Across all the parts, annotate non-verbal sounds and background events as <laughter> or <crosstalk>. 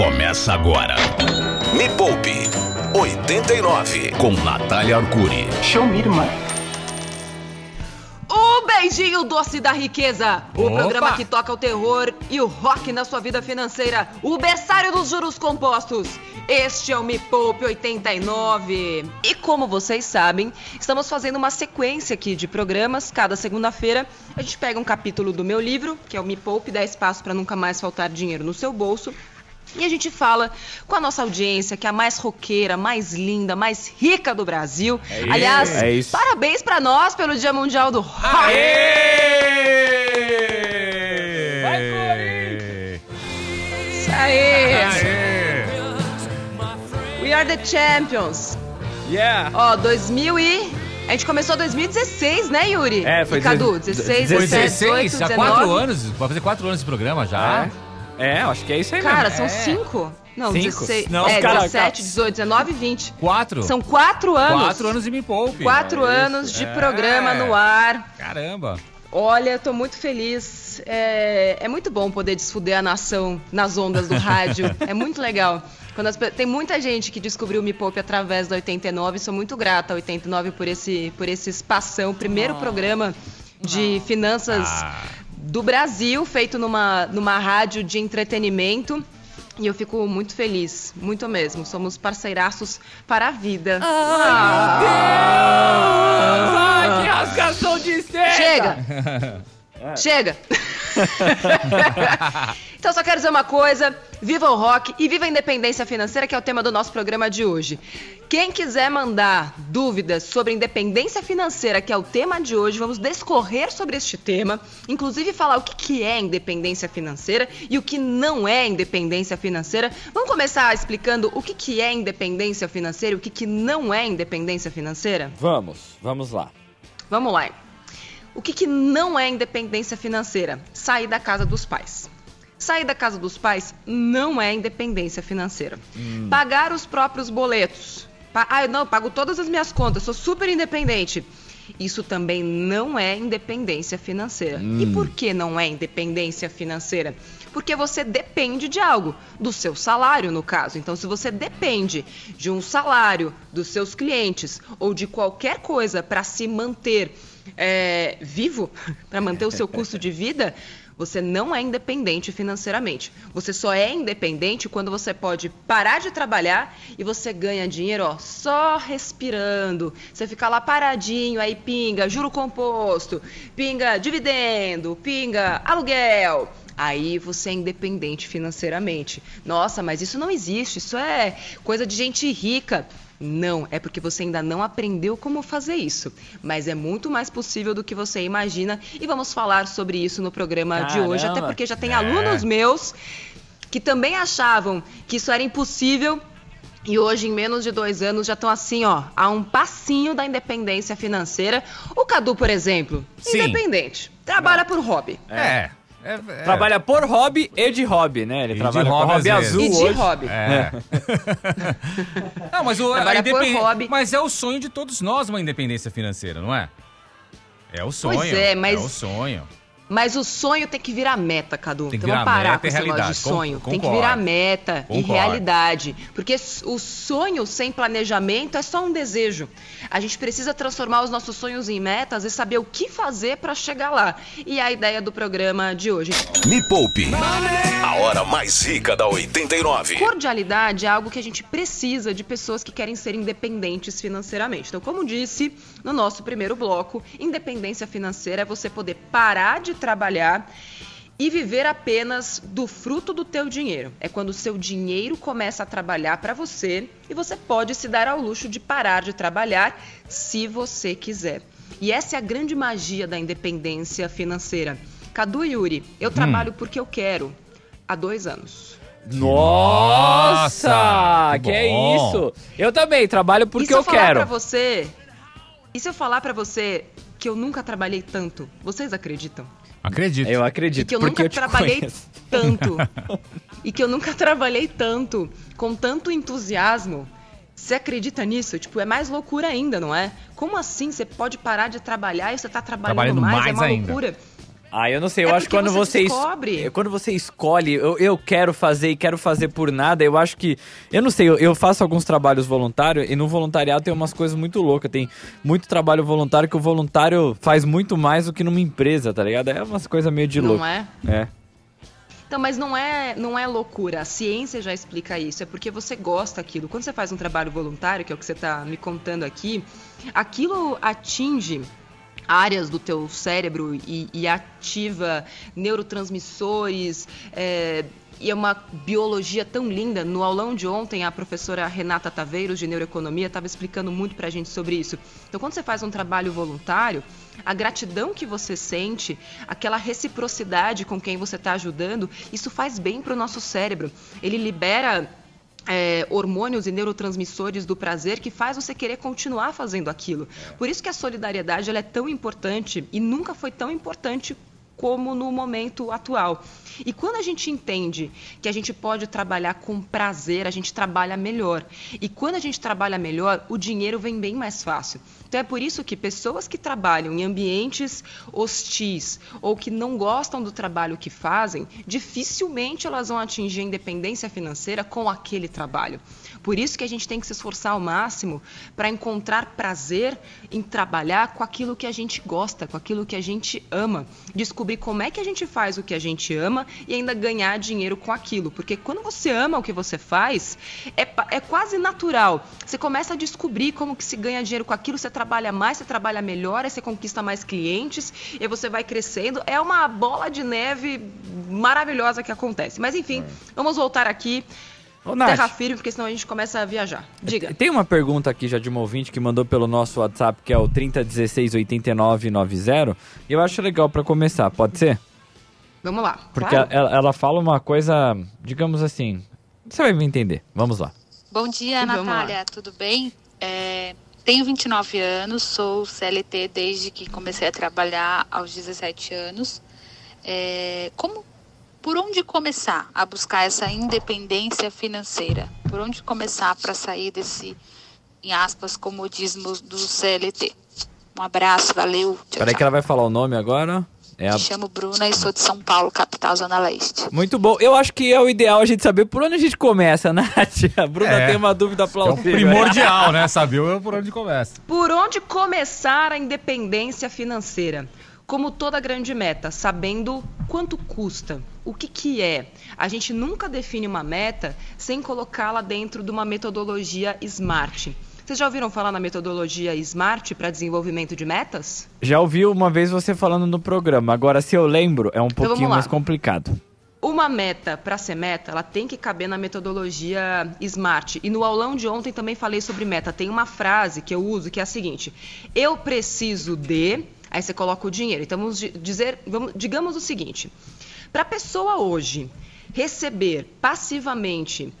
Começa agora. Me Poupe 89 com Natália Arcuri. Show me, irmã. O beijinho doce da riqueza. O Opa! programa que toca o terror e o rock na sua vida financeira. O berçário dos juros compostos. Este é o Me Poupe 89. E como vocês sabem, estamos fazendo uma sequência aqui de programas. Cada segunda-feira a gente pega um capítulo do meu livro, que é o Me Poupe, dá espaço para nunca mais faltar dinheiro no seu bolso. E a gente fala com a nossa audiência, que é a mais roqueira, mais linda, mais rica do Brasil. Aliás, É isso. parabéns pra nós pelo Dia Mundial do Rock. Vai, Isso aí. We are the champions. Yeah! Ó, 2000 e... A gente começou 2016, né, Yuri? É, foi E Cadu, deze- 16, Foi 17, 16, 18, já 19. quatro anos. Vai fazer quatro anos de programa já. É, é, acho que é isso aí Cara, mesmo. são cinco? Não, Cinco? 16. Não, é, cara, 17, 18, 19 e 20. Quatro. São quatro anos. Quatro anos e me poupe. Quatro É anos de É. programa no ar. Caramba. Olha, tô muito feliz. É, é muito bom poder desfuder a nação nas ondas do rádio. <laughs> é muito legal. Quando as tem muita gente que descobriu o Me Poupe através da 89. Sou muito grata à 89 por esse, por esse espação. Primeiro programa de finanças Ah. Do Brasil, feito numa, numa rádio de entretenimento. E eu fico muito feliz, muito mesmo. Somos parceiraços para a vida. Ai, que rasgação de seda! Chega! Chega! <laughs> <laughs> então só quero dizer uma coisa: viva o rock e viva a independência financeira, que é o tema do nosso programa de hoje. Quem quiser mandar dúvidas sobre independência financeira, que é o tema de hoje, vamos discorrer sobre este tema, inclusive falar o que é independência financeira e o que não é independência financeira. Vamos começar explicando o que é independência financeira e o que que não é independência financeira? Vamos, vamos lá. Vamos lá. O que, que não é independência financeira? Sair da casa dos pais. Sair da casa dos pais não é independência financeira. Pagar os próprios boletos. Ah, eu não, eu pago todas as minhas contas, sou super independente. Isso também não é independência financeira. E por que não é independência financeira? Porque você depende de algo, do seu salário, no caso. Então, se você depende de um salário dos seus clientes ou de qualquer coisa para se manter é, vivo, <laughs> para manter o seu custo de vida, você não é independente financeiramente. Você só é independente quando você pode parar de trabalhar e você ganha dinheiro ó, só respirando. Você fica lá paradinho, aí pinga juro composto, pinga dividendo, pinga aluguel. Aí você é independente financeiramente. Nossa, mas isso não existe, isso é coisa de gente rica. Não, é porque você ainda não aprendeu como fazer isso. Mas é muito mais possível do que você imagina e vamos falar sobre isso no programa de hoje, até Caramba. porque já tem É. alunos meus que também achavam que isso era impossível e hoje, em menos de dois anos, já estão assim, ó, a um passinho da independência financeira. O Cadu, por exemplo, Sim. independente, trabalha por hobby. É. é, é. Trabalha por hobby e de hobby, né? Ele E trabalha com hobby, hobby azul E de hoje. hobby. É. <laughs> não, mas o Trabalha a por independ- hobby. Mas é o sonho de todos nós uma independência financeira, não é? É o sonho. é, mas- É o sonho. Mas o sonho tem que virar meta, Cadu. Tem que então vamos parar meta com e esse negócio de sonho. tem que concordo. virar meta e Concordo. realidade. Porque o sonho sem planejamento é só um desejo. A gente precisa transformar os nossos sonhos em metas e saber o que fazer para chegar lá. E é a ideia do programa de hoje. Me Poupe. A hora mais rica da 89. Cordialidade é algo que a gente precisa de pessoas que querem ser independentes financeiramente. Então, como disse no nosso primeiro bloco, independência financeira é você poder parar de trabalhar e viver apenas do fruto do teu dinheiro. É quando o seu dinheiro começa a trabalhar para você e você pode se dar ao luxo de parar de trabalhar se você quiser. E essa é a grande magia da independência financeira. Cadu e Yuri, eu trabalho porque eu quero há dois anos. Nossa! Nossa, Que, que é isso? Eu também trabalho porque e se eu, eu falar quero. pra você? E se eu falar pra você que eu nunca trabalhei tanto? Vocês acreditam? Acredito. Eu E acredito, que eu porque nunca eu trabalhei conheço. tanto. <laughs> e que eu nunca trabalhei tanto, com tanto entusiasmo. Você acredita nisso? Tipo, é mais loucura ainda, não é? Como assim você pode parar de trabalhar e você tá trabalhando, Trabalhando mais? mais É uma ainda. loucura. Ah, eu não sei, eu É acho que quando você você, es- descobre. é, quando você escolhe, eu, eu quero fazer e quero fazer por nada, eu acho que, eu não sei, eu, eu faço alguns trabalhos voluntários e no voluntariado tem umas coisas muito loucas, tem muito trabalho voluntário que o voluntário faz muito mais do que numa empresa, tá ligado? É umas coisas meio de Não louco. é? É. Então, mas não é, não é loucura. A ciência já explica isso. É porque você gosta daquilo. Quando você faz um trabalho voluntário, que é o que você está me contando aqui, aquilo atinge áreas do teu cérebro e, e ativa neurotransmissores. é, e é uma biologia tão linda. No aulão de ontem, a professora Renata Taveiros, de Neuroeconomia, estava explicando muito pra gente sobre isso. Então, quando você faz um trabalho voluntário, a gratidão que você sente, aquela reciprocidade com quem você está ajudando, isso faz bem para o nosso cérebro. Ele libera é, hormônios e neurotransmissores do prazer que faz você querer continuar fazendo aquilo. Por isso que a solidariedade é tão importante e nunca foi tão importante como no momento atual. E quando a gente entende que a gente pode trabalhar com prazer, a gente trabalha melhor. E quando a gente trabalha melhor, o dinheiro vem bem mais fácil. Então é por isso que pessoas que trabalham em ambientes hostis ou que não gostam do trabalho que fazem, dificilmente elas vão atingir a independência financeira com aquele trabalho. Por isso que a gente tem que se esforçar ao máximo para encontrar prazer em trabalhar com aquilo que a gente gosta, com aquilo que a gente ama. Descobrir como é que a gente faz o que a gente ama e ainda ganhar dinheiro com aquilo. Porque quando você ama o que você faz, é, é quase natural. Você começa a descobrir como que se ganha dinheiro com aquilo, você trabalha mais, você trabalha melhor, aí você conquista mais clientes, e aí você vai crescendo. É uma bola de neve maravilhosa que acontece. Mas enfim, vamos voltar aqui. Ô, Nath, Terra firme, porque senão a gente começa a viajar. Diga. Tem uma pergunta aqui já de uma ouvinte que mandou pelo nosso WhatsApp, que é o 30168990. E eu acho legal pra começar, pode ser? Vamos lá. Porque Claro. ela, ela fala uma coisa, digamos assim. Você vai me entender. Vamos lá. Bom dia. Natália, tudo bem? É, tenho 29 anos, sou CLT desde que comecei a trabalhar aos 17 anos. É, como, por onde começar a buscar essa independência financeira? Por onde começar para sair desse, em aspas, comodismo do CLT? Um abraço, valeu. Tchau, Peraí tchau. que ela vai falar o nome agora. É a... Me chamo Bruna e sou de São Paulo, capital Zona Leste. Muito bom. Eu acho que é o ideal a gente saber por onde a gente começa, <laughs> Nath. A Bruna É. tem uma dúvida É o plausível. primordial, né? Saber por onde começa. Por onde começar a independência financeira? Como toda grande meta, sabendo quanto custa, o que, que é. A gente nunca define uma meta sem colocá-la dentro de uma metodologia SMART. Vocês já ouviram falar na metodologia SMART para desenvolvimento de metas? Já ouvi uma vez você falando no programa. Agora, se eu lembro, é um Então, pouquinho mais complicado. Uma meta, para ser meta, ela tem que caber na metodologia SMART. E no aulão de ontem também falei sobre meta. Tem uma frase que eu uso que é a seguinte: Eu preciso de. Aí você coloca o dinheiro. Então vamos di- dizer, vamos, digamos o seguinte: para a pessoa hoje receber passivamente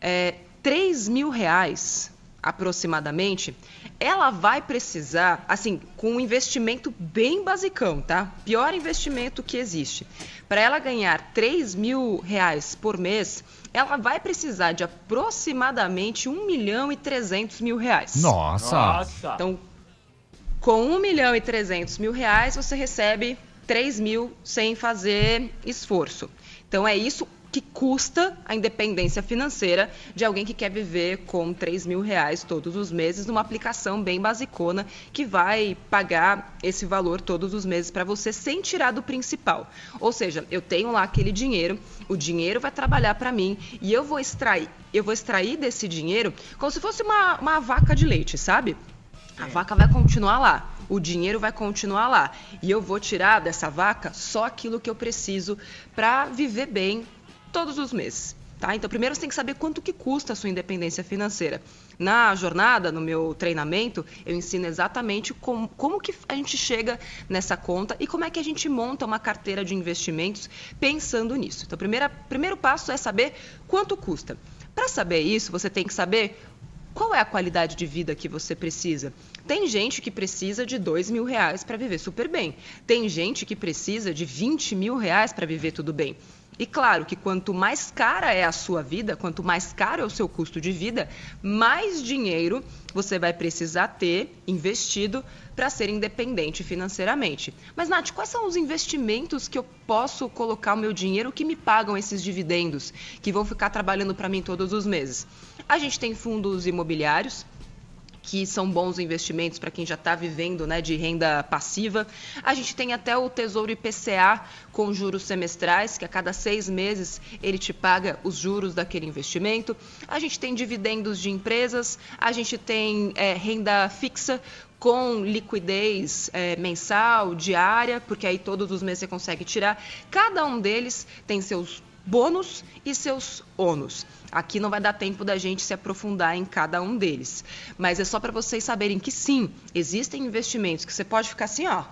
é, 3 mil reais aproximadamente, ela vai precisar, assim, com um investimento bem basicão, tá? Pior investimento que existe. Para ela ganhar 3 mil reais por mês, ela vai precisar de aproximadamente 1 milhão e 300 mil reais. Nossa. Então, com 1 milhão e 300 mil reais, você recebe 3 mil sem fazer esforço. Então, é isso que custa a independência financeira de alguém que quer viver com 3 mil reais todos os meses numa aplicação bem basicona que vai pagar esse valor todos os meses para você sem tirar do principal. Ou seja, eu tenho lá aquele dinheiro, o dinheiro vai trabalhar para mim e eu vou extrair, eu vou extrair desse dinheiro como se fosse uma, uma vaca de leite, sabe? A vaca vai continuar lá, o dinheiro vai continuar lá. E eu vou tirar dessa vaca só aquilo que eu preciso para viver bem todos os meses. Tá? Então, primeiro você tem que saber quanto que custa a sua independência financeira. Na jornada, no meu treinamento, eu ensino exatamente como, como que a gente chega nessa conta e como é que a gente monta uma carteira de investimentos pensando nisso. Então, o primeiro, primeiro passo é saber quanto custa. Para saber isso, você tem que saber qual é a qualidade de vida que você precisa? Tem gente que precisa de dois mil reais para viver super bem. Tem gente que precisa de 20 mil reais para viver tudo bem. E claro que quanto mais cara é a sua vida, quanto mais caro é o seu custo de vida, mais dinheiro você vai precisar ter investido para ser independente financeiramente. Mas, Nath, quais são os investimentos que eu posso colocar o meu dinheiro que me pagam esses dividendos, que vão ficar trabalhando para mim todos os meses? A gente tem fundos imobiliários, que são bons investimentos para quem já está vivendo né, de renda passiva. A gente tem até o Tesouro IPCA com juros semestrais, que a cada seis meses ele te paga os juros daquele investimento. A gente tem dividendos de empresas, a gente tem é, renda fixa com liquidez é, mensal, diária, porque aí todos os meses você consegue tirar. Cada um deles tem seus bônus e seus ônus. Aqui não vai dar tempo da gente se aprofundar em cada um deles, mas é só para vocês saberem que sim, existem investimentos que você pode ficar assim, ó,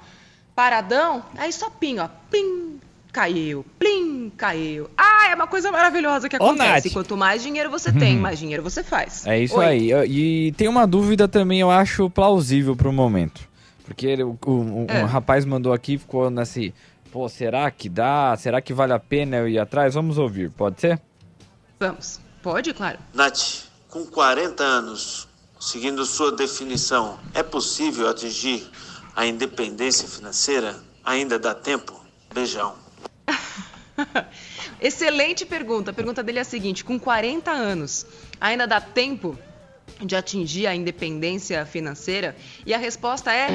paradão, aí só pim, ó, plim, caiu, plim, caiu. Ah, é uma coisa maravilhosa que acontece. Ô, Quanto mais dinheiro você tem, mais dinheiro você faz. É isso Oi. aí. E tem uma dúvida também, eu acho plausível para o momento. Porque o, o, é. o rapaz mandou aqui, ficou nesse pô, será que dá? Será que vale a pena eu ir atrás? Vamos ouvir, pode ser? Vamos. Pode, claro. Nath, com 40 anos, seguindo sua definição, é possível atingir a independência financeira? Ainda dá tempo? Beijão. <laughs> Excelente pergunta. A pergunta dele é a seguinte: com 40 anos, ainda dá tempo de atingir a independência financeira? E a resposta é.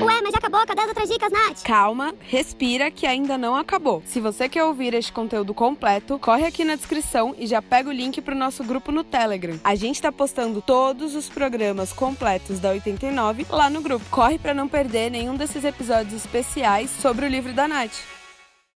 Ué, mas já acabou? Cadê as outras dicas, Nath? Calma, respira que ainda não acabou. Se você quer ouvir este conteúdo completo, corre aqui na descrição e já pega o link pro nosso grupo no Telegram. A gente tá postando todos os programas completos da 89 lá no grupo. Corre para não perder nenhum desses episódios especiais sobre o livro da Nath.